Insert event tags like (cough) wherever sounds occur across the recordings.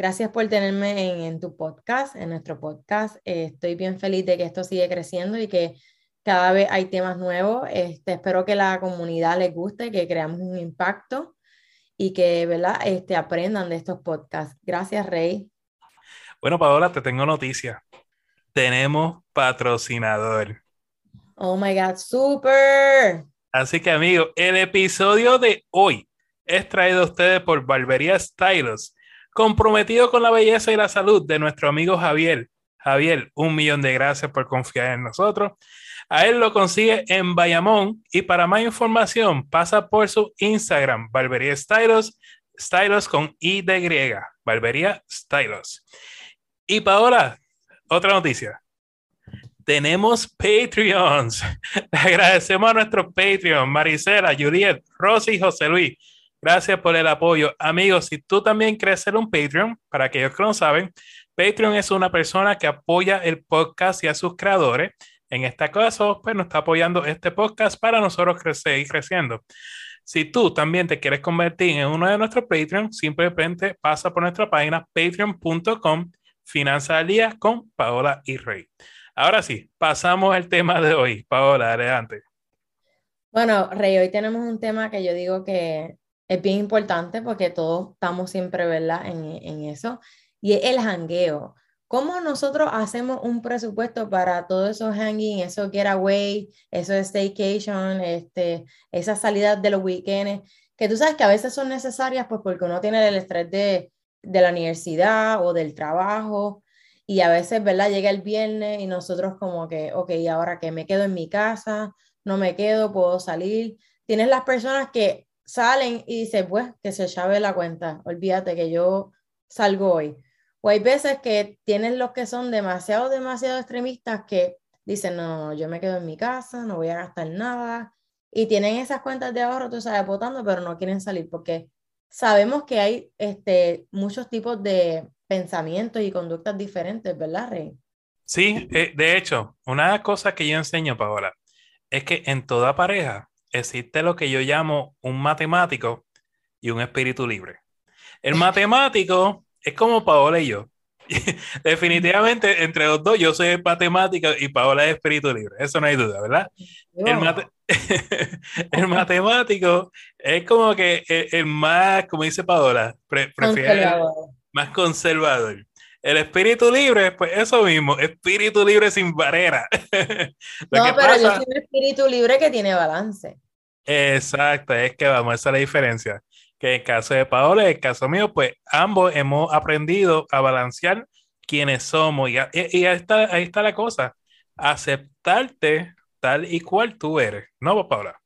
Gracias por tenerme en, tu podcast, en nuestro podcast. Eh, estoy bien feliz de que esto sigue creciendo y que cada vez hay temas nuevos. Este, espero que la comunidad les guste, que creamos un impacto y que ¿verdad? Este, aprendan de estos podcasts. Gracias, Rey. Bueno, Paola, te tengo noticia. Tenemos patrocinador. Oh my God, super. Así que, amigos, el episodio de hoy es traído a ustedes por Barbería Stylos comprometido con la belleza y la salud de nuestro amigo Javier. Javier, un millón de gracias por confiar en nosotros. A él lo consigue en Bayamón y para más información pasa por su Instagram, Barbería Stylos, Stylos con I de griega, Barbería Stylos. Y para otra noticia. Tenemos Patreons. (laughs) agradecemos a nuestros Patreons, Maricela, Juliet, Rosy y José Luis Gracias por el apoyo. Amigos, si tú también quieres ser un Patreon, para aquellos que no saben, Patreon es una persona que apoya el podcast y a sus creadores. En este caso, pues nos está apoyando este podcast para nosotros crecer y creciendo. Si tú también te quieres convertir en uno de nuestros Patreon, simplemente pasa por nuestra página patreon.com, Finanza al con Paola y Rey. Ahora sí, pasamos al tema de hoy. Paola, adelante. Bueno, Rey, hoy tenemos un tema que yo digo que es bien importante porque todos estamos siempre, ¿verdad? En, en eso. Y es el hangueo. ¿Cómo nosotros hacemos un presupuesto para todos esos hanging, esos getaway, esos staycation, este, esas salidas de los weekends, que tú sabes que a veces son necesarias pues porque uno tiene el estrés de, de la universidad o del trabajo y a veces, ¿verdad? Llega el viernes y nosotros como que, ok, ahora que me quedo en mi casa, no me quedo, puedo salir. Tienes las personas que salen y dicen, pues, que se llave la cuenta, olvídate que yo salgo hoy. O hay veces que tienen los que son demasiado, demasiado extremistas que dicen, no, yo me quedo en mi casa, no voy a gastar nada. Y tienen esas cuentas de ahorro, tú sabes, votando, pero no quieren salir porque sabemos que hay este, muchos tipos de pensamientos y conductas diferentes, ¿verdad, Rey? Sí, eh, de hecho, una cosa que yo enseño, Paola, es que en toda pareja existe lo que yo llamo un matemático y un espíritu libre. El matemático es como Paola y yo. (laughs) Definitivamente, entre los dos, yo soy matemático y Paola es espíritu libre. Eso no hay duda, ¿verdad? (laughs) El, matemático es como que el, más, como dice Paola, prefiere más conservador. El espíritu libre, pues eso mismo, espíritu libre sin barrera. (laughs) no, pero yo soy un espíritu libre que tiene balance. Exacto, es que vamos, esa es la diferencia. Que en el caso de Paola, en el caso mío, pues ambos hemos aprendido a balancear quiénes somos. Y, y ahí, está, ahí está la cosa, aceptarte tal y cual tú eres, ¿no, Paola?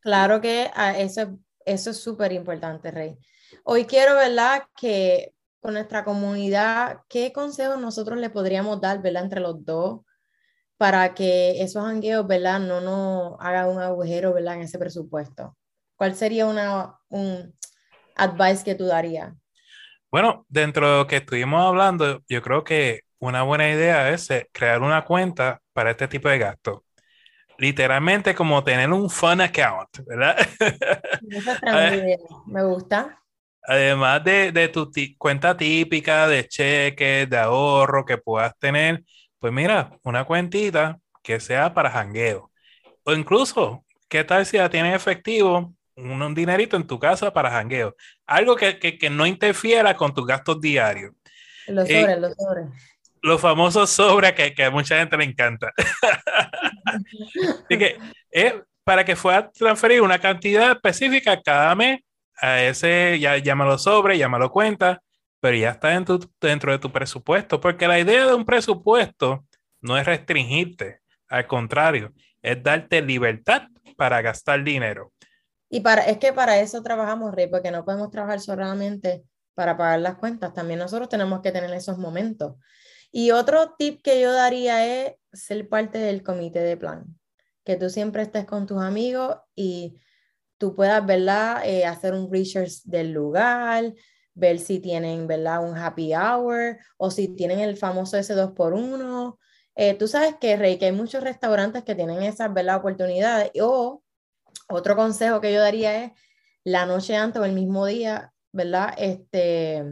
Claro que ah, eso, eso es súper importante, Rey. Hoy quiero, ¿verdad? Que con nuestra comunidad, ¿qué consejos nosotros le podríamos dar, ¿verdad? Entre los dos para que esos hangueos, ¿verdad? No nos hagan un agujero, ¿verdad? En ese presupuesto. ¿Cuál sería una, un advice que tú darías? Bueno, dentro de lo que estuvimos hablando, yo creo que una buena idea es eh, crear una cuenta para este tipo de gastos. Literalmente como tener un fun account, ¿verdad? Esa es (laughs) Me gusta. Además de, de tu cuenta típica de cheques, de ahorro que puedas tener, pues mira, una cuentita que sea para jangueo. O incluso, ¿qué tal si ya tienes efectivo, un, dinerito en tu casa para jangueo? Algo que, que, no interfiera con tus gastos diarios. Los eh, sobres, los sobres. Los famosos sobres que, que, a mucha gente le encanta. (laughs) Así que eh, para que puedas transferir una cantidad específica cada mes a ese, ya, llámalo sobre, llámalo cuenta, pero ya está dentro, dentro de tu presupuesto, porque la idea de un presupuesto no es restringirte, al contrario, es darte libertad para gastar dinero. Y para, es que para eso trabajamos, Rey, porque no podemos trabajar solamente para pagar las cuentas, también nosotros tenemos que tener esos momentos. Y otro tip que yo daría es ser parte del comité de plan, que tú siempre estés con tus amigos y tú puedas, ¿verdad? Eh, hacer un research del lugar, ver si tienen, ¿verdad? Un happy hour o si tienen el famoso ese 2 por 1 eh, tú sabes que, Rey, que hay muchos restaurantes que tienen esas, ¿verdad? Oportunidades. O otro consejo que yo daría es la noche antes o el mismo día, ¿verdad? Este,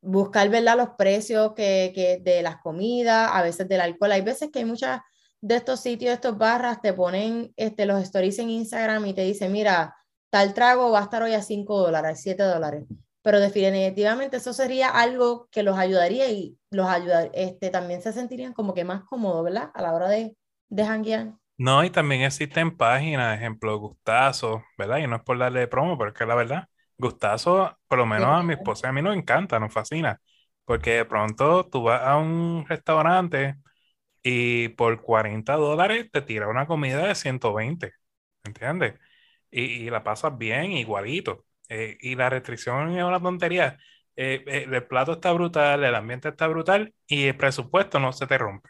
buscar, ¿verdad? Los precios que, que de las comidas, a veces del alcohol. Hay veces que hay muchas de estos sitios, estos barras, te ponen este, los stories en Instagram y te dicen, mira, tal trago va a estar hoy a 5 dólares, 7 dólares pero definitivamente eso sería algo que los ayudaría y los ayudar, este, también se sentirían como que más cómodos, ¿verdad? A la hora de, de janguear. No, y también existen páginas, ejemplo, Gustazo, ¿verdad? Y no es por darle promo, pero es que la verdad, Gustazo, por lo menos a mi esposa y a mí nos encanta, nos fascina, porque de pronto tú vas a un restaurante y por 40 dólares te tira una comida de 120, ¿entiendes? Y, y la pasas bien, igualito. Eh, y la restricción es una tontería. Eh, eh, el plato está brutal, el ambiente está brutal y el presupuesto no se te rompe.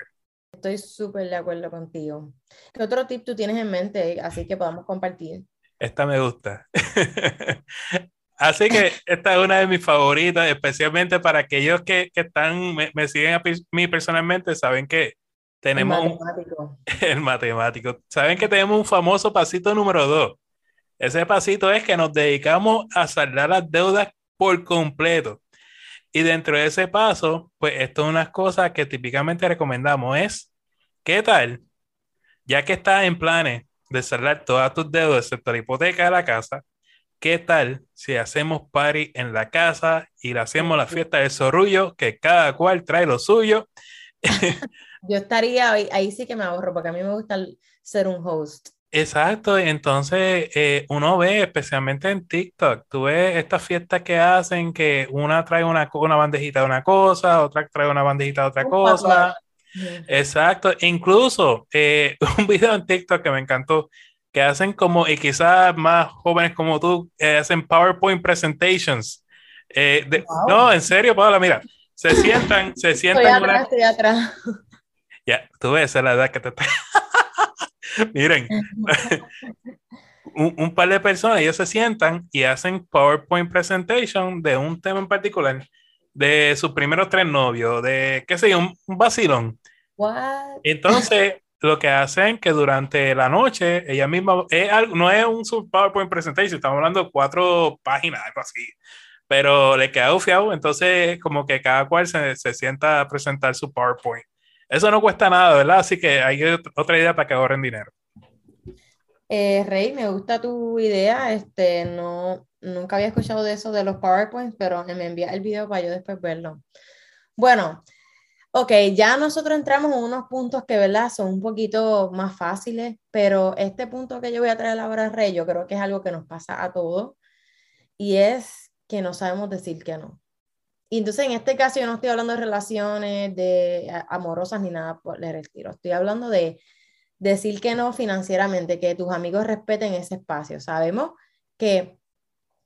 Estoy súper de acuerdo contigo. ¿Qué otro tip tú tienes en mente así que podamos compartir? Esta me gusta. (laughs) así que esta es una de mis favoritas, especialmente para aquellos que, que están, me, me, siguen a mí personalmente, saben que tenemos... El matemático. Un, (laughs) el matemático. Saben que tenemos un famoso pasito número dos ese pasito es que nos dedicamos a saldar las deudas por completo. Y dentro de ese paso, pues esto es una cosa que típicamente recomendamos es, ¿qué tal? Ya que estás en planes de saldar todas tus deudas, excepto la hipoteca de la casa, ¿qué tal si hacemos party en la casa y le hacemos la fiesta del zorrullo, que cada cual trae lo suyo? (laughs) Yo estaría, ahí sí que me ahorro, porque a mí me gusta ser un host. Exacto, entonces eh, uno ve, especialmente en TikTok, tú ves estas fiestas que hacen que una trae una, una bandejita de una cosa, otra trae una bandejita de otra cosa. Exacto, incluso eh, (laughs) un video en TikTok que me encantó, que hacen como, y quizás más jóvenes como tú, eh, hacen PowerPoint presentations. No, en serio, Paola, mira, se sientan, se sientan. Estoy atrás, estoy atrás. Ya, tú ves, es la edad que te (laughs) Miren, (laughs) un, un, par de personas, ellos se sientan y hacen PowerPoint presentation de un tema en particular, de sus primeros tres novios, de qué sé yo, un, un vacilón. What? Entonces, lo que hacen que durante la noche, ella misma, es algo, no es un PowerPoint presentation, estamos hablando de cuatro páginas, algo así, pero le queda ufiado, entonces como que cada cual se, se sienta a presentar su PowerPoint. Eso no cuesta nada, ¿verdad? Así que hay otra idea para que ahorren dinero. Eh, Rey, me gusta tu idea. Este, no, nunca había escuchado de eso de los PowerPoints, pero me envía el video para yo después verlo. Bueno, ok, ya nosotros entramos en unos puntos que, ¿verdad? Son un poquito más fáciles, pero este punto que yo voy a traer ahora, Rey, yo creo que es algo que nos pasa a todos y es que no sabemos decir que no. Y entonces en este caso yo no estoy hablando de relaciones de amorosas ni nada por el estilo. Estoy hablando de decir que no financieramente, que tus amigos respeten ese espacio. Sabemos que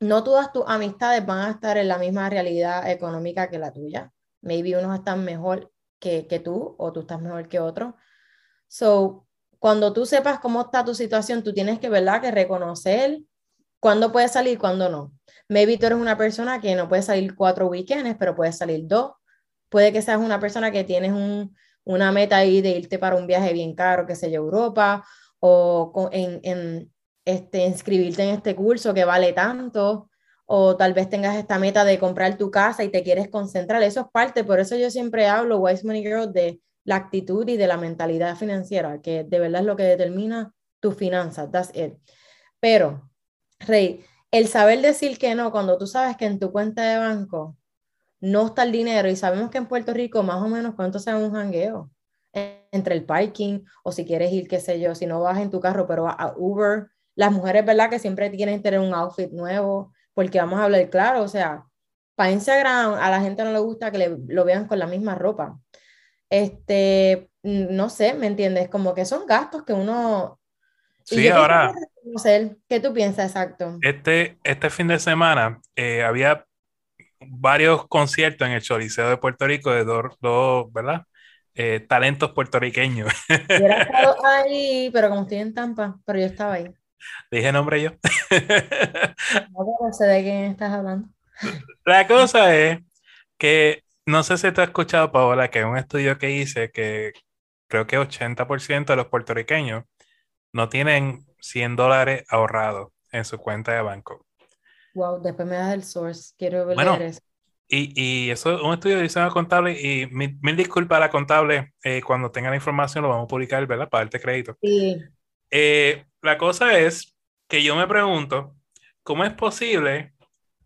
no todas tus amistades van a estar en la misma realidad económica que la tuya. Maybe unos están mejor que, que tú o tú estás mejor que otros. So, cuando tú sepas cómo está tu situación, tú tienes que, ¿verdad? Que reconocer cuándo puedes salir cuándo no. Maybe tú eres una persona que no puede salir cuatro weekends, pero puedes salir dos. Puede que seas una persona que tienes un, una meta ahí de irte para un viaje bien caro, que se yo, Europa, o en, en, este, inscribirte en este curso que vale tanto, o tal vez tengas esta meta de comprar tu casa y te quieres concentrar. Eso es parte, por eso yo siempre hablo, Wise Money Girl, de la actitud y de la mentalidad financiera, que de verdad es lo que determina tus finanzas. That's it. Pero, Rey, el saber decir que no, cuando tú sabes que en tu cuenta de banco no está el dinero y sabemos que en Puerto Rico más o menos cuánto sea un jangueo entre el parking o si quieres ir, qué sé yo, si no vas en tu carro, pero a Uber, las mujeres, ¿verdad? Que siempre que tener un outfit nuevo, porque vamos a hablar claro, o sea, para Instagram a la gente no le gusta que le, lo vean con la misma ropa. Este, no sé, ¿me entiendes? Como que son gastos que uno Sí, ahora. ¿Qué tú piensas exacto? Este, este fin de semana eh, había varios conciertos en el Choliseo de Puerto Rico de dos, ¿verdad? Eh, talentos puertorriqueños. Yo he (laughs) estado ahí, pero como estoy en Tampa, pero yo estaba ahí. Dije nombre yo. (laughs) no sé de quién estás hablando. La cosa es que no sé si tú has escuchado, Paola, que un estudio que hice que creo que 80% de los puertorriqueños no tienen 100 dólares ahorrados en su cuenta de banco. Wow, después me das el source, quiero ver eso. Y, y, eso es un estudio de diseño contable y mil, disculpas a la contable, eh, cuando tenga la información lo vamos a publicar, ¿verdad? Para darte crédito. Sí. Eh, la cosa es que yo me pregunto, ¿cómo es posible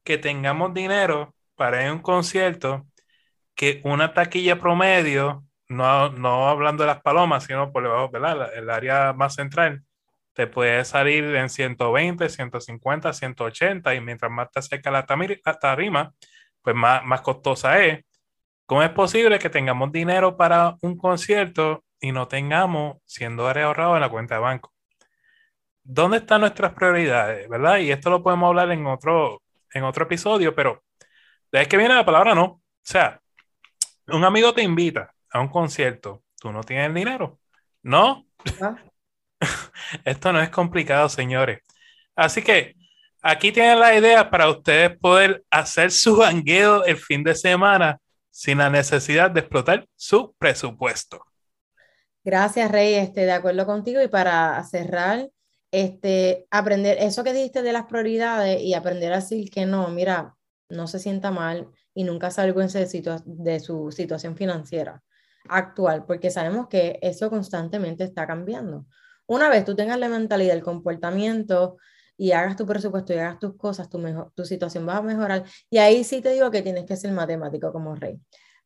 que tengamos dinero para ir a un concierto que una taquilla promedio, no, no hablando de las palomas, sino por debajo, ¿verdad? El área más central, te puede salir en 120, 150, 180 y mientras más te acerca la tarima, pues más, más costosa es. ¿Cómo es posible que tengamos dinero para un concierto y no tengamos 100 dólares ahorrados en la cuenta de banco? ¿Dónde están nuestras prioridades? ¿Verdad? Y esto lo podemos hablar en otro, en otro episodio, pero de que viene la palabra no. O sea, un amigo te invita a un concierto, tú no tienes el dinero. No. (laughs) Esto no es complicado, señores. Así que aquí tienen la idea para ustedes poder hacer su bangueo el fin de semana sin la necesidad de explotar su presupuesto. Gracias, Rey. Este, de acuerdo contigo. Y para cerrar, este, aprender eso que dijiste de las prioridades y aprender a decir que no, mira, no se sienta mal y nunca salgo de su situación financiera actual, porque sabemos que eso constantemente está cambiando. Una vez tú tengas la mentalidad, el comportamiento y hagas tu presupuesto y hagas tus cosas, tu, mejor, tu situación va a mejorar. Y ahí sí te digo que tienes que ser matemático como rey.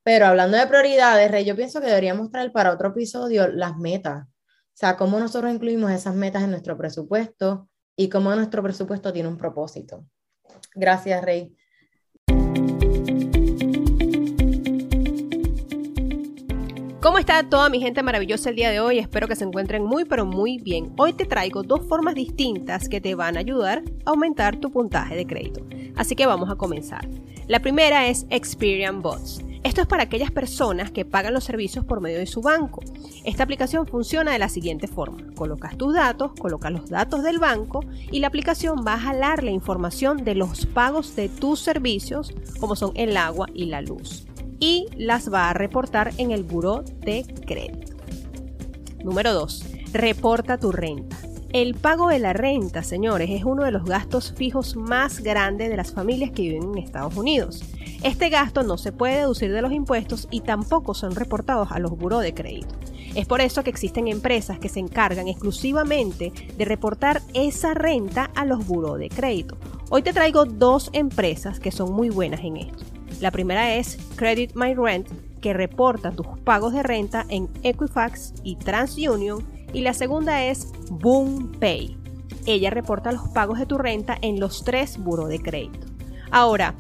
Pero hablando de prioridades, Rey, yo pienso que deberíamos traer para otro episodio las metas. O sea, cómo nosotros incluimos esas metas en nuestro presupuesto y cómo nuestro presupuesto tiene un propósito. Gracias, Rey. ¿Cómo está toda mi gente maravillosa el día de hoy? Espero que se encuentren muy pero muy bien. Hoy te traigo dos formas distintas que te van a ayudar a aumentar tu puntaje de crédito. Así que vamos a comenzar. La primera es Experian Bots. Esto es para aquellas personas que pagan los servicios por medio de su banco. Esta aplicación funciona de la siguiente forma. Colocas tus datos, colocas los datos del banco y la aplicación va a jalar la información de los pagos de tus servicios como son el agua y la luz y las va a reportar en el buró de crédito. Número 2. Reporta tu renta. El pago de la renta, señores, es uno de los gastos fijos más grandes de las familias que viven en Estados Unidos. Este gasto no se puede deducir de los impuestos y tampoco son reportados a los buró de crédito. Es por eso que existen empresas que se encargan exclusivamente de reportar esa renta a los buró de crédito. Hoy te traigo dos empresas que son muy buenas en esto. La primera es Credit My Rent, que reporta tus pagos de renta en Equifax y TransUnion. Y la segunda es Boom Pay. Ella reporta los pagos de tu renta en los tres buros de crédito. Ahora,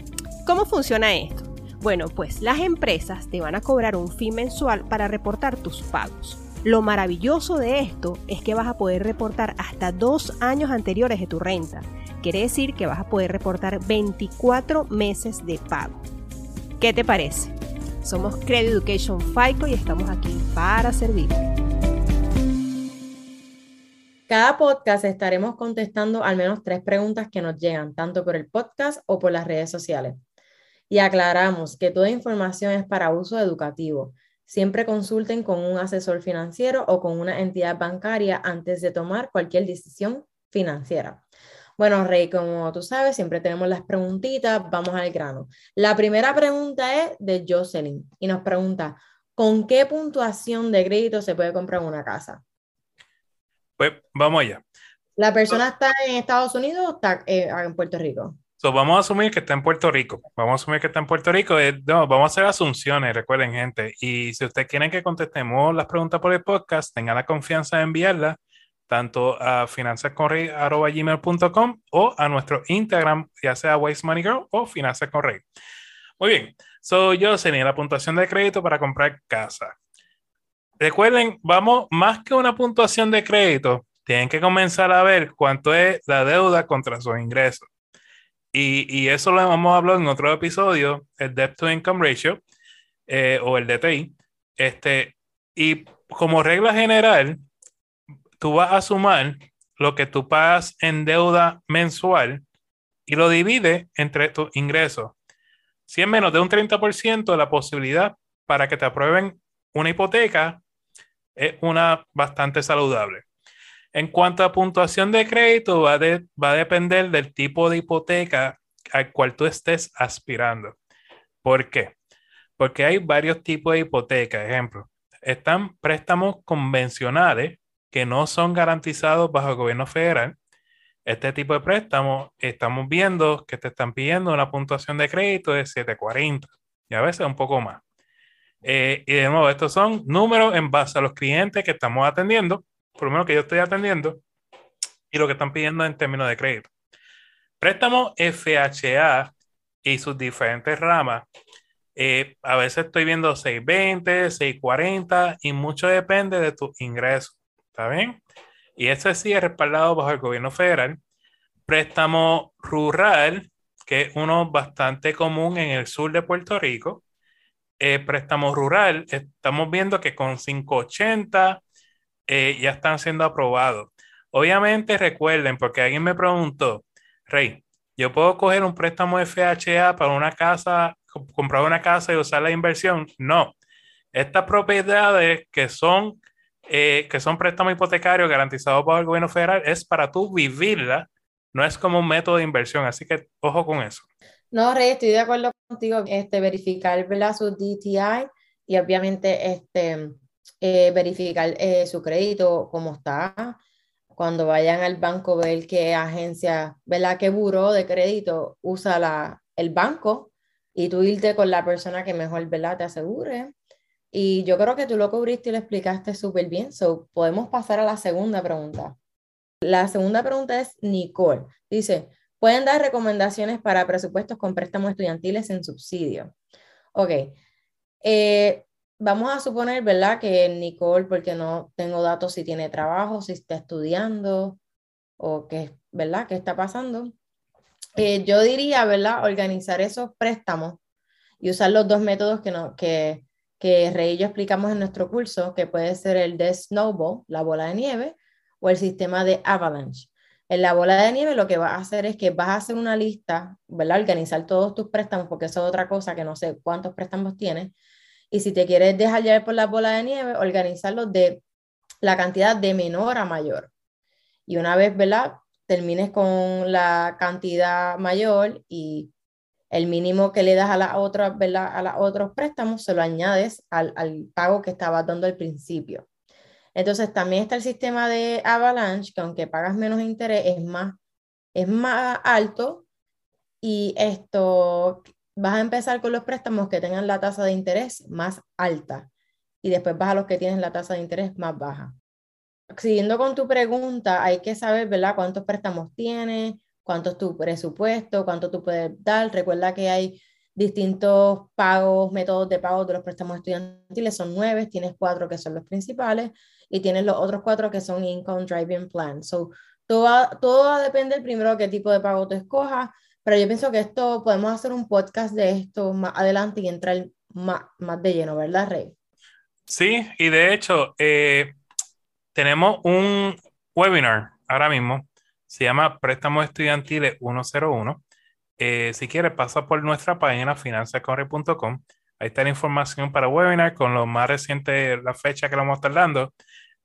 ¿cómo funciona esto? Bueno, pues las empresas te van a cobrar un fee mensual para reportar tus pagos. Lo maravilloso de esto es que vas a poder reportar hasta dos años anteriores de tu renta. Quiere decir que vas a poder reportar 24 meses de pago. ¿Qué te parece? Somos Credit Education FICO y estamos aquí para servir. Cada podcast estaremos contestando al menos tres preguntas que nos llegan, tanto por el podcast o por las redes sociales. Y aclaramos que toda información es para uso educativo. Siempre consulten con un asesor financiero o con una entidad bancaria antes de tomar cualquier decisión financiera. Bueno, Rey, como tú sabes, siempre tenemos las preguntitas, vamos al grano. La primera pregunta es de Jocelyn y nos pregunta, ¿con qué puntuación de crédito se puede comprar una casa? Pues vamos allá. ¿La persona está en Estados Unidos o está eh, en Puerto Rico? vamos a asumir que está en Puerto Rico. Vamos a asumir que está en Puerto Rico. Eh, vamos a hacer asunciones, recuerden, gente. Y si ustedes quieren que contestemos las preguntas por el podcast, tengan la confianza de enviarlas tanto a finanzasconrey.com o a nuestro Instagram, ya sea Waste Money Girl o Finanzas Muy bien, soy yo, tenía la puntuación de crédito para comprar casa. Recuerden, vamos, más que una puntuación de crédito, tienen que comenzar a ver cuánto es la deuda contra sus ingresos. Y, y eso lo hemos hablado en otro episodio, el Debt to Income Ratio eh, o el DTI. Este, y como regla general, tú vas a sumar lo que tú pagas en deuda mensual y lo divide entre tus ingresos. Si es menos de un 30%, la posibilidad para que te aprueben una hipoteca es una bastante saludable. En cuanto a puntuación de crédito, va, va a depender del tipo de hipoteca al cual tú estés aspirando. ¿Por qué? Porque hay varios tipos de hipotecas. Ejemplo, están préstamos convencionales que no son garantizados bajo el gobierno federal. Este tipo de préstamos estamos viendo que te están pidiendo una puntuación de crédito de 740 y a veces un poco más. Eh, y de nuevo, estos son números en base a los clientes que estamos atendiendo, por lo menos que yo estoy atendiendo, y lo que están pidiendo en términos de crédito. Préstamo FHA y sus diferentes ramas. Eh, a veces estoy viendo 620, 640 y mucho depende de tu ingreso. ¿Está bien? Y ese sí es respaldado bajo el gobierno federal. Préstamo rural, que es uno bastante común en el sur de Puerto Rico eh, préstamo rural, estamos viendo que con 580 eh, ya están siendo aprobados. Obviamente recuerden, porque alguien me preguntó, Rey, yo puedo coger un préstamo FHA para una casa, comprar una casa y usar la inversión. No, estas propiedades que son, eh, que son préstamos hipotecarios garantizados por el gobierno federal es para tú vivirla, no es como un método de inversión, así que ojo con eso. No, Rey, estoy de acuerdo contigo, este, verificar ¿verdad? su DTI y obviamente este, eh, verificar eh, su crédito, cómo está. Cuando vayan al banco, ver qué agencia, ¿verdad? qué buro de crédito usa la, el banco y tú irte con la persona que mejor ¿verdad? te asegure. Y yo creo que tú lo cubriste y lo explicaste súper bien. So, podemos pasar a la segunda pregunta. La segunda pregunta es Nicole. Dice, Pueden dar recomendaciones para presupuestos con préstamos estudiantiles en subsidio. Ok. Eh, vamos a suponer, ¿verdad? Que Nicole, porque no tengo datos si tiene trabajo, si está estudiando o qué, ¿verdad? ¿Qué está pasando? Eh, yo diría, ¿verdad? Organizar esos préstamos y usar los dos métodos que, no, que, que Rey y yo explicamos en nuestro curso, que puede ser el de Snowball, la bola de nieve, o el sistema de Avalanche. En la bola de nieve lo que vas a hacer es que vas a hacer una lista, ¿verdad? Organizar todos tus préstamos, porque eso es otra cosa que no sé cuántos préstamos tienes. Y si te quieres dejar llevar por la bola de nieve, organizarlos de la cantidad de menor a mayor. Y una vez, ¿verdad? Termines con la cantidad mayor y el mínimo que le das a las otras, ¿verdad? A los otros préstamos, se lo añades al, al pago que estabas dando al principio. Entonces también está el sistema de Avalanche, que aunque pagas menos interés, es más, es más alto y esto vas a empezar con los préstamos que tengan la tasa de interés más alta y después vas a los que tienen la tasa de interés más baja. Siguiendo con tu pregunta, hay que saber, ¿verdad? ¿Cuántos préstamos tienes? ¿Cuánto es tu presupuesto? ¿Cuánto tú puedes dar? Recuerda que hay distintos pagos, métodos de pago de los préstamos estudiantiles, son nueve, tienes cuatro que son los principales y tienes los otros cuatro que son Income Driving Plan. So, todo, todo va a depender primero de qué tipo de pago tú escojas, pero yo pienso que esto, podemos hacer un podcast de esto más adelante y entrar más, más de lleno, ¿verdad, Rey? Sí, y de hecho, eh, tenemos un webinar ahora mismo, se llama Préstamos Estudiantiles 101. Eh, si quieres, pasa por nuestra página finanzascorre.com Ahí está la información para webinar con lo más reciente, la fecha que lo vamos a estar dando.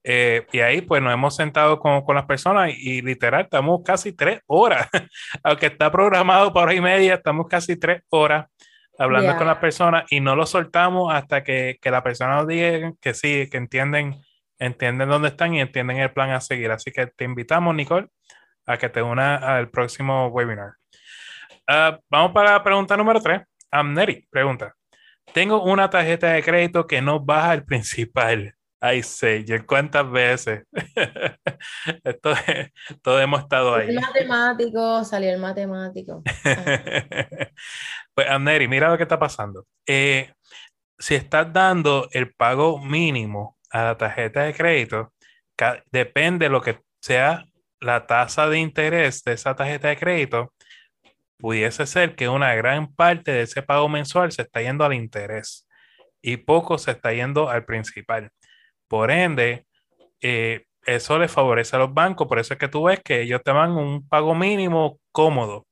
Eh, y ahí pues nos hemos sentado con, con las personas y, literal estamos casi tres horas, (laughs) aunque está programado para hora y media, estamos casi tres horas hablando con las personas y no lo soltamos hasta que, que la persona nos diga que sí, que entienden, entienden dónde están y entienden el plan a seguir. Así que te invitamos, Nicole, a que te una al próximo webinar. Ah, vamos para la pregunta número tres. Amneri pregunta. Tengo una tarjeta de crédito que no baja el principal. Ay, sé, ¿cuántas veces? (laughs) Esto, todos hemos estado ahí. El matemático, salió el matemático. (laughs) pues, Amneri, mira lo que está pasando. Eh, si estás dando el pago mínimo a la tarjeta de crédito, depende de lo que sea la tasa de interés de esa tarjeta de crédito, pudiese ser que una gran parte de ese pago mensual se está yendo al interés y poco se está yendo al principal. Por ende, eh, eso le favorece a los bancos, por eso es que tú ves que ellos te dan un pago mínimo cómodo,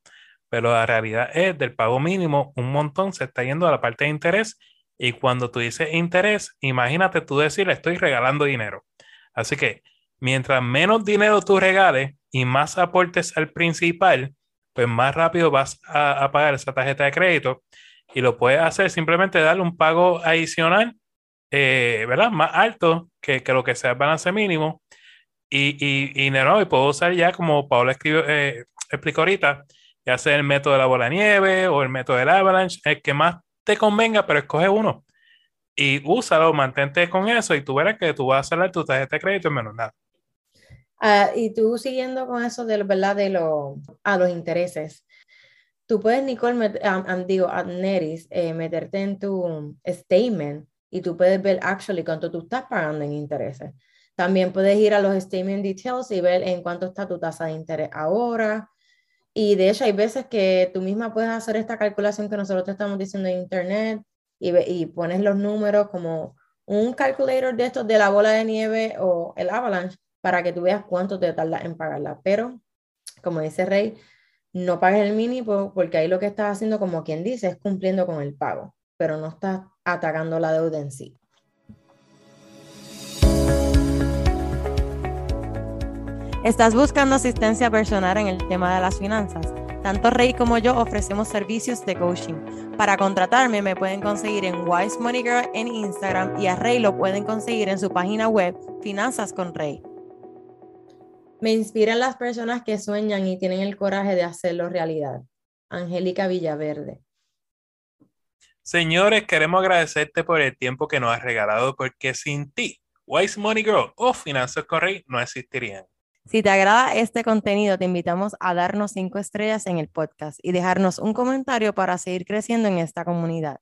pero la realidad es del pago mínimo, un montón se está yendo a la parte de interés y cuando tú dices interés, imagínate tú decir, estoy regalando dinero. Así que mientras menos dinero tú regales y más aportes al principal, pues más rápido vas a, pagar esa tarjeta de crédito y lo puedes hacer simplemente darle un pago adicional, eh, ¿verdad? Más alto que, lo que sea el balance mínimo. Y, y, y, no, y puedo usar ya como Paola escribió, eh, explicó ahorita, ya sea el método de la bola de nieve o el método del avalanche, el que más te convenga, pero escoge uno. Y úsalo, mantente con eso y tú verás que tú vas a hacer tu tarjeta de crédito en menos nada. Ah, y tú siguiendo con eso de, ¿verdad? de lo, a los intereses, tú puedes, Nicole, digo, a Neris, eh, meterte en tu statement y tú puedes ver actually cuánto tú estás pagando en intereses. También puedes ir a los statement details y ver en cuánto está tu tasa de interés ahora. Y de hecho hay veces que tú misma puedes hacer esta calculación que nosotros te estamos diciendo en internet y, y pones los números como un calculator de estos de la bola de nieve o el avalanche para que tú veas cuánto te tarda en pagarla. Pero, como dice Rey, no pagues el mínimo porque ahí lo que estás haciendo, como quien dice, es cumpliendo con el pago, pero no estás atacando la deuda en sí. ¿Estás buscando asistencia personal en el tema de las finanzas? Tanto Rey como yo ofrecemos servicios de coaching. Para contratarme me pueden conseguir en Wise Money Girl en Instagram y a Rey lo pueden conseguir en su página web Finanzas con Rey. Me inspiran las personas que sueñan y tienen el coraje de hacerlo realidad. Angélica Villaverde. Señores, queremos agradecerte por el tiempo que nos has regalado porque sin ti, Wise Money Girl o Finanzas Correy no existirían. Si te agrada este contenido, te invitamos a darnos cinco estrellas en el podcast y dejarnos un comentario para seguir creciendo en esta comunidad.